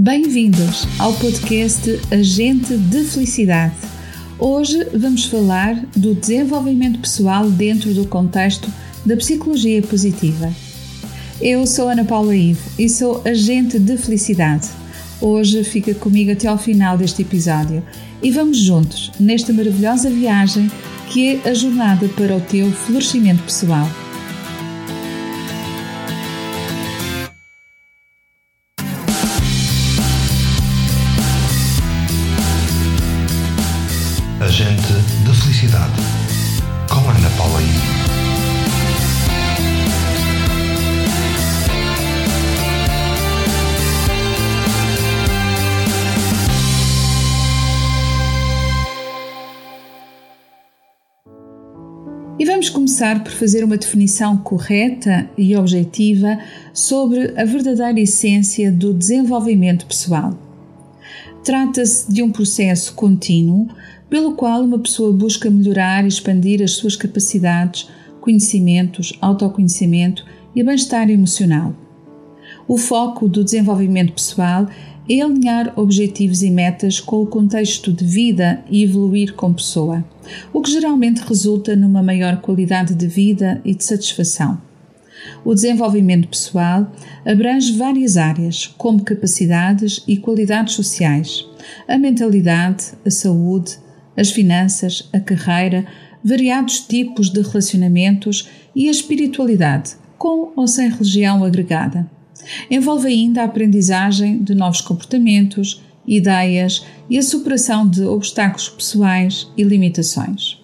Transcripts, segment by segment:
Bem-vindos ao podcast Agente de Felicidade. Hoje vamos falar do desenvolvimento pessoal dentro do contexto da psicologia positiva. Eu sou Ana Paula Ivo e sou agente de felicidade. Hoje fica comigo até ao final deste episódio e vamos juntos nesta maravilhosa viagem que é a jornada para o teu florescimento pessoal. Agente de Felicidade, com Ana Paula E vamos começar por fazer uma definição correta e objetiva sobre a verdadeira essência do desenvolvimento pessoal. Trata-se de um processo contínuo pelo qual uma pessoa busca melhorar e expandir as suas capacidades, conhecimentos, autoconhecimento e bem-estar emocional. O foco do desenvolvimento pessoal é alinhar objetivos e metas com o contexto de vida e evoluir como pessoa, o que geralmente resulta numa maior qualidade de vida e de satisfação. O desenvolvimento pessoal abrange várias áreas, como capacidades e qualidades sociais, a mentalidade, a saúde, as finanças, a carreira, variados tipos de relacionamentos e a espiritualidade, com ou sem religião agregada. Envolve ainda a aprendizagem de novos comportamentos, ideias e a superação de obstáculos pessoais e limitações.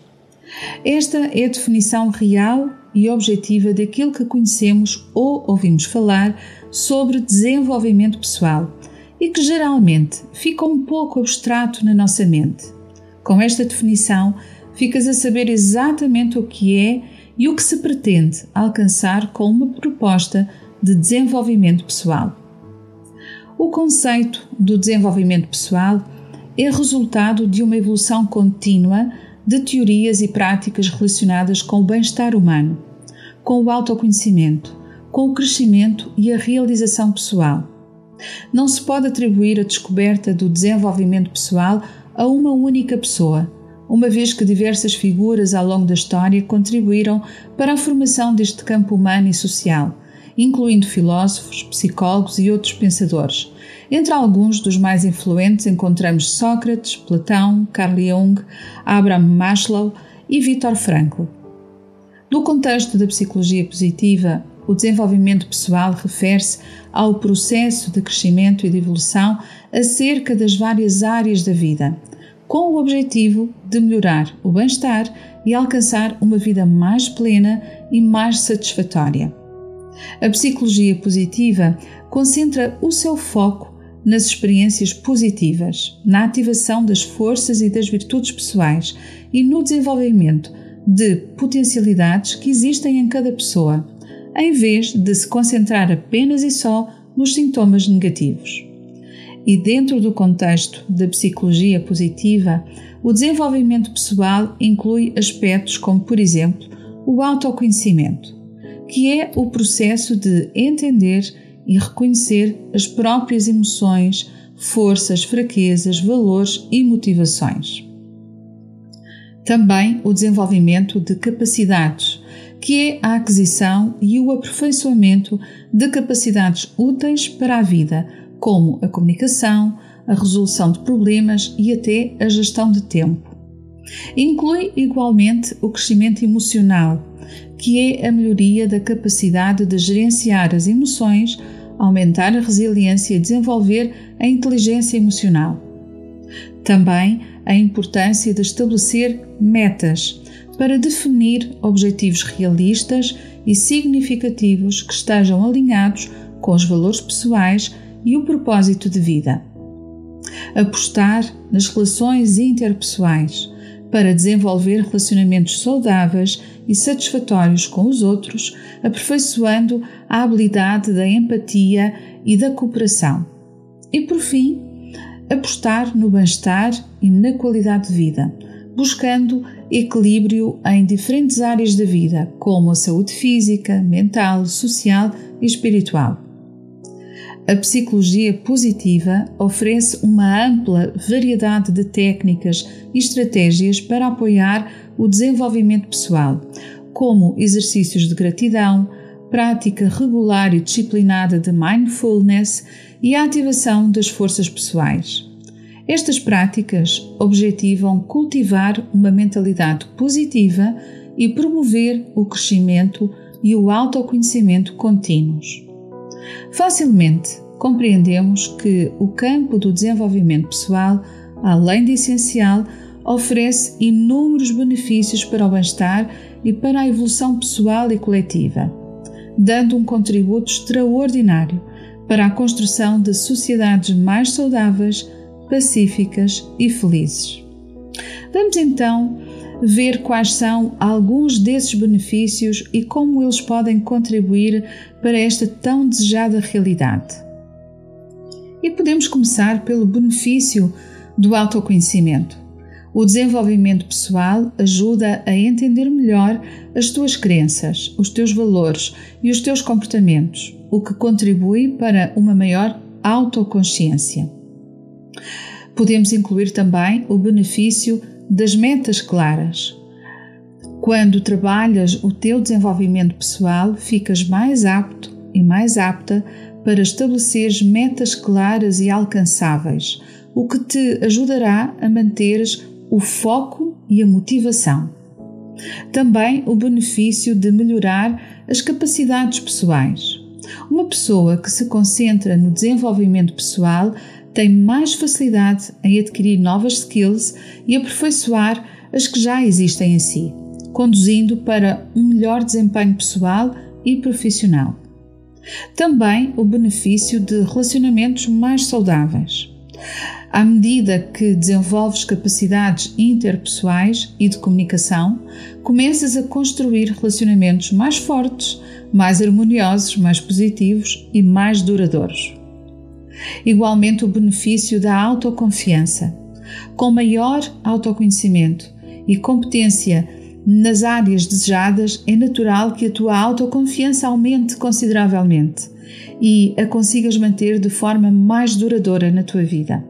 Esta é a definição real e objetiva daquilo que conhecemos ou ouvimos falar sobre desenvolvimento pessoal e que geralmente fica um pouco abstrato na nossa mente. Com esta definição, ficas a saber exatamente o que é e o que se pretende alcançar com uma proposta de desenvolvimento pessoal. O conceito do desenvolvimento pessoal é resultado de uma evolução contínua de teorias e práticas relacionadas com o bem-estar humano, com o autoconhecimento, com o crescimento e a realização pessoal. Não se pode atribuir a descoberta do desenvolvimento pessoal a uma única pessoa, uma vez que diversas figuras ao longo da história contribuíram para a formação deste campo humano e social, incluindo filósofos, psicólogos e outros pensadores. Entre alguns dos mais influentes encontramos Sócrates, Platão, Carl Jung, Abraham Maslow e Viktor Frankl. No contexto da psicologia positiva, o desenvolvimento pessoal refere-se ao processo de crescimento e de evolução acerca das várias áreas da vida, com o objetivo de melhorar o bem-estar e alcançar uma vida mais plena e mais satisfatória. A psicologia positiva concentra o seu foco nas experiências positivas, na ativação das forças e das virtudes pessoais e no desenvolvimento de potencialidades que existem em cada pessoa, em vez de se concentrar apenas e só nos sintomas negativos. E dentro do contexto da psicologia positiva, o desenvolvimento pessoal inclui aspectos como, por exemplo, o autoconhecimento, que é o processo de entender e reconhecer as próprias emoções, forças, fraquezas, valores e motivações. Também o desenvolvimento de capacidades, que é a aquisição e o aperfeiçoamento de capacidades úteis para a vida, como a comunicação, a resolução de problemas e até a gestão de tempo. Inclui igualmente o crescimento emocional, que é a melhoria da capacidade de gerenciar as emoções, aumentar a resiliência e desenvolver a inteligência emocional. Também a importância de estabelecer metas para definir objetivos realistas e significativos que estejam alinhados com os valores pessoais e o propósito de vida. Apostar nas relações interpessoais para desenvolver relacionamentos saudáveis e satisfatórios com os outros, aperfeiçoando a habilidade da empatia e da cooperação. E por fim, apostar no bem-estar e na qualidade de vida, buscando equilíbrio em diferentes áreas da vida, como a saúde física, mental, social e espiritual. A psicologia positiva oferece uma ampla variedade de técnicas e estratégias para apoiar o desenvolvimento pessoal, como exercícios de gratidão, prática regular e disciplinada de mindfulness e a ativação das forças pessoais. Estas práticas objetivam cultivar uma mentalidade positiva e promover o crescimento e o autoconhecimento contínuos. Facilmente compreendemos que o campo do desenvolvimento pessoal, além de essencial, oferece inúmeros benefícios para o bem-estar e para a evolução pessoal e coletiva, dando um contributo extraordinário para a construção de sociedades mais saudáveis, pacíficas e felizes. Vamos então ver quais são alguns desses benefícios e como eles podem contribuir para esta tão desejada realidade. E podemos começar pelo benefício do autoconhecimento. O desenvolvimento pessoal ajuda a entender melhor as tuas crenças, os teus valores e os teus comportamentos, o que contribui para uma maior autoconsciência. Podemos incluir também o benefício das metas claras. Quando trabalhas o teu desenvolvimento pessoal, ficas mais apto e mais apta para estabelecer metas claras e alcançáveis, o que te ajudará a manteres o foco e a motivação. Também o benefício de melhorar as capacidades pessoais. Uma pessoa que se concentra no desenvolvimento pessoal tem mais facilidade em adquirir novas skills e aperfeiçoar as que já existem em si, conduzindo para um melhor desempenho pessoal e profissional. Também o benefício de relacionamentos mais saudáveis. À medida que desenvolves capacidades interpessoais e de comunicação, começas a construir relacionamentos mais fortes, mais harmoniosos, mais positivos e mais duradouros. Igualmente, o benefício da autoconfiança. Com maior autoconhecimento e competência nas áreas desejadas, é natural que a tua autoconfiança aumente consideravelmente e a consigas manter de forma mais duradoura na tua vida.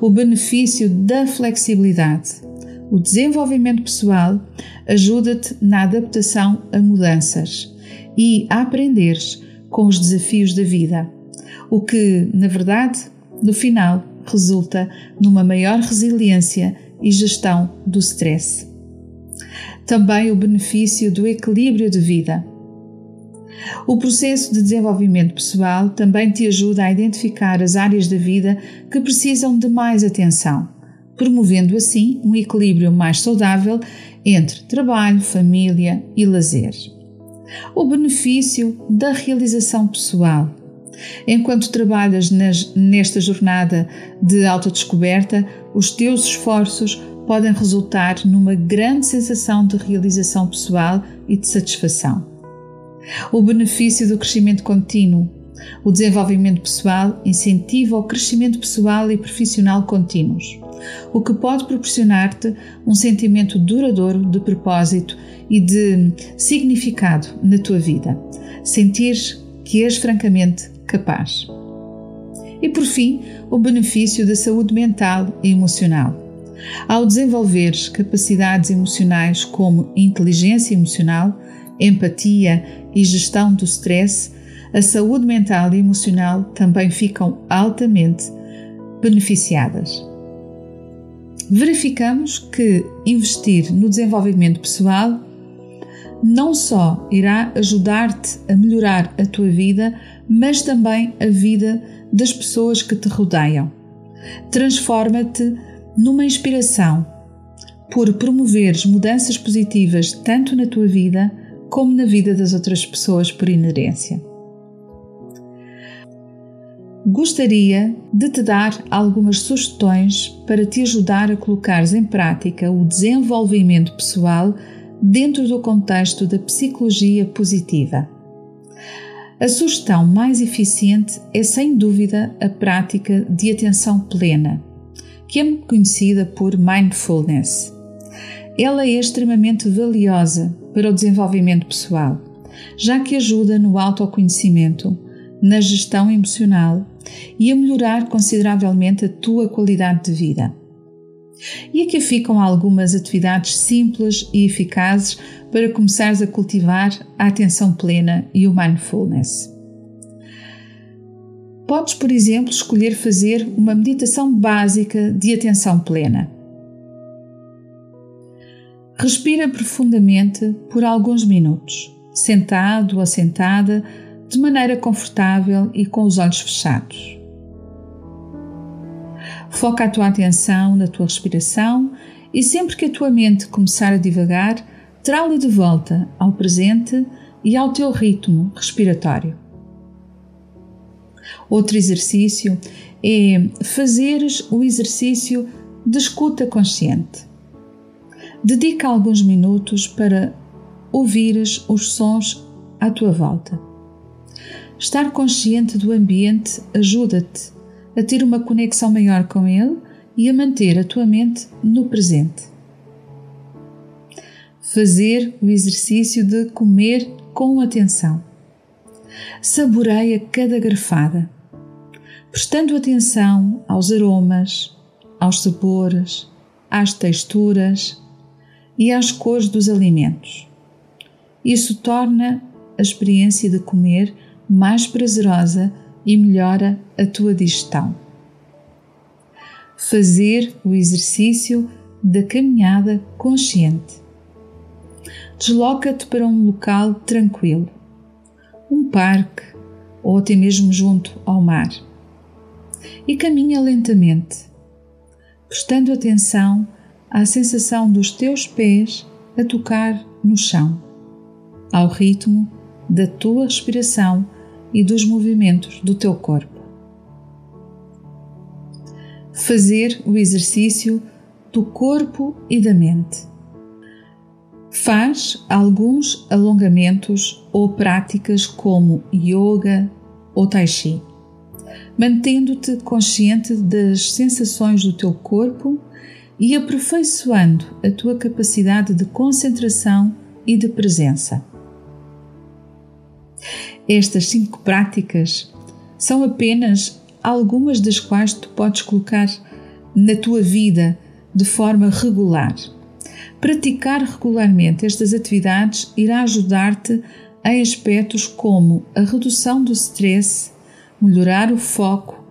O benefício da flexibilidade. O desenvolvimento pessoal ajuda-te na adaptação a mudanças e a aprenderes com os desafios da vida o que, na verdade, no final resulta numa maior resiliência e gestão do stress. Também o benefício do equilíbrio de vida. O processo de desenvolvimento pessoal também te ajuda a identificar as áreas da vida que precisam de mais atenção, promovendo assim um equilíbrio mais saudável entre trabalho, família e lazer. O benefício da realização pessoal Enquanto trabalhas nas, nesta jornada de autodescoberta, os teus esforços podem resultar numa grande sensação de realização pessoal e de satisfação. O benefício do crescimento contínuo. O desenvolvimento pessoal incentiva o crescimento pessoal e profissional contínuos, o que pode proporcionar-te um sentimento duradouro de propósito e de significado na tua vida. Sentir que és francamente capaz. E por fim, o benefício da saúde mental e emocional. Ao desenvolveres capacidades emocionais como inteligência emocional, empatia e gestão do stress, a saúde mental e emocional também ficam altamente beneficiadas. Verificamos que investir no desenvolvimento pessoal não só irá ajudar-te a melhorar a tua vida, mas também a vida das pessoas que te rodeiam. Transforma-te numa inspiração por promoveres mudanças positivas tanto na tua vida como na vida das outras pessoas por inerência. Gostaria de te dar algumas sugestões para te ajudar a colocares em prática o desenvolvimento pessoal dentro do contexto da psicologia positiva. A sugestão mais eficiente é, sem dúvida, a prática de atenção plena, que é conhecida por mindfulness. Ela é extremamente valiosa para o desenvolvimento pessoal, já que ajuda no autoconhecimento, na gestão emocional e a melhorar consideravelmente a tua qualidade de vida. E aqui ficam algumas atividades simples e eficazes para começares a cultivar a atenção plena e o mindfulness. Podes, por exemplo, escolher fazer uma meditação básica de atenção plena. Respira profundamente por alguns minutos, sentado ou sentada, de maneira confortável e com os olhos fechados. Foca a tua atenção na tua respiração e sempre que a tua mente começar a divagar, trá-la de volta ao presente e ao teu ritmo respiratório. Outro exercício é fazeres o exercício de escuta consciente. Dedica alguns minutos para ouvires os sons à tua volta. Estar consciente do ambiente ajuda-te a ter uma conexão maior com ele e a manter a tua mente no presente. Fazer o exercício de comer com atenção. Saboreia cada garfada, prestando atenção aos aromas, aos sabores, às texturas e às cores dos alimentos. Isso torna a experiência de comer mais prazerosa e melhora a tua digestão. Fazer o exercício da caminhada consciente. Desloca-te para um local tranquilo, um parque ou até mesmo junto ao mar, e caminha lentamente, prestando atenção à sensação dos teus pés a tocar no chão, ao ritmo da tua respiração e dos movimentos do teu corpo. Fazer o exercício do corpo e da mente. Faz alguns alongamentos ou práticas como yoga ou tai chi, mantendo-te consciente das sensações do teu corpo e aperfeiçoando a tua capacidade de concentração e de presença. Estas cinco práticas são apenas algumas das quais tu podes colocar na tua vida de forma regular. Praticar regularmente estas atividades irá ajudar-te em aspectos como a redução do stress, melhorar o foco,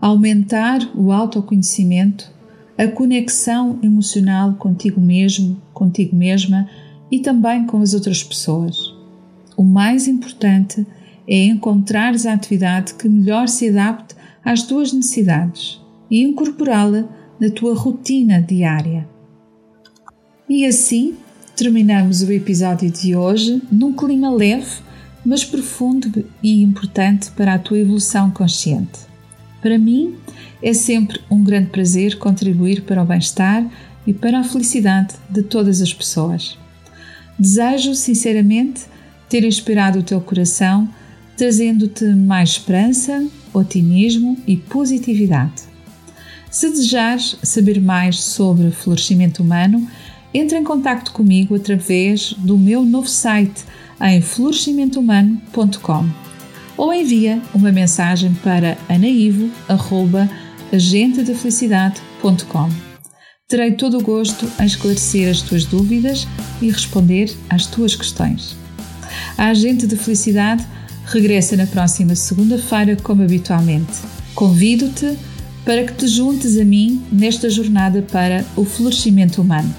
aumentar o autoconhecimento, a conexão emocional contigo mesmo, contigo mesma e também com as outras pessoas. O mais importante é encontrares a atividade que melhor se adapte às tuas necessidades e incorporá-la na tua rotina diária. E assim terminamos o episódio de hoje num clima leve, mas profundo e importante para a tua evolução consciente. Para mim, é sempre um grande prazer contribuir para o bem-estar e para a felicidade de todas as pessoas. Desejo sinceramente ter inspirado o teu coração trazendo-te mais esperança, otimismo e positividade. Se desejares saber mais sobre florescimento humano, entre em contato comigo através do meu novo site em florescimentohumano.com ou envia uma mensagem para anaivo.agentedefelicidade.com. Terei todo o gosto em esclarecer as tuas dúvidas e responder às tuas questões. A Agente de Felicidade regressa na próxima segunda-feira, como habitualmente. Convido-te para que te juntes a mim nesta jornada para o florescimento humano.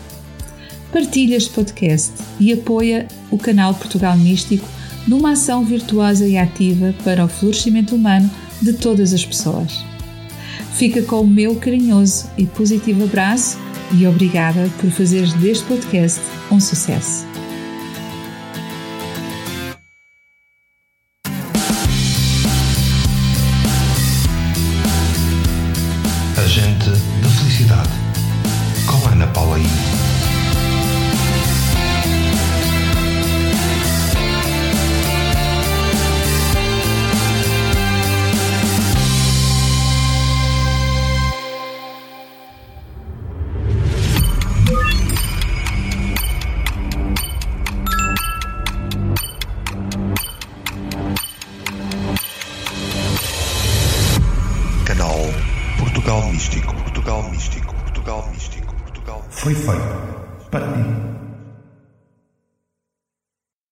Partilha este podcast e apoia o canal Portugal Místico numa ação virtuosa e ativa para o florescimento humano de todas as pessoas. Fica com o meu carinhoso e positivo abraço e obrigada por fazeres deste podcast um sucesso.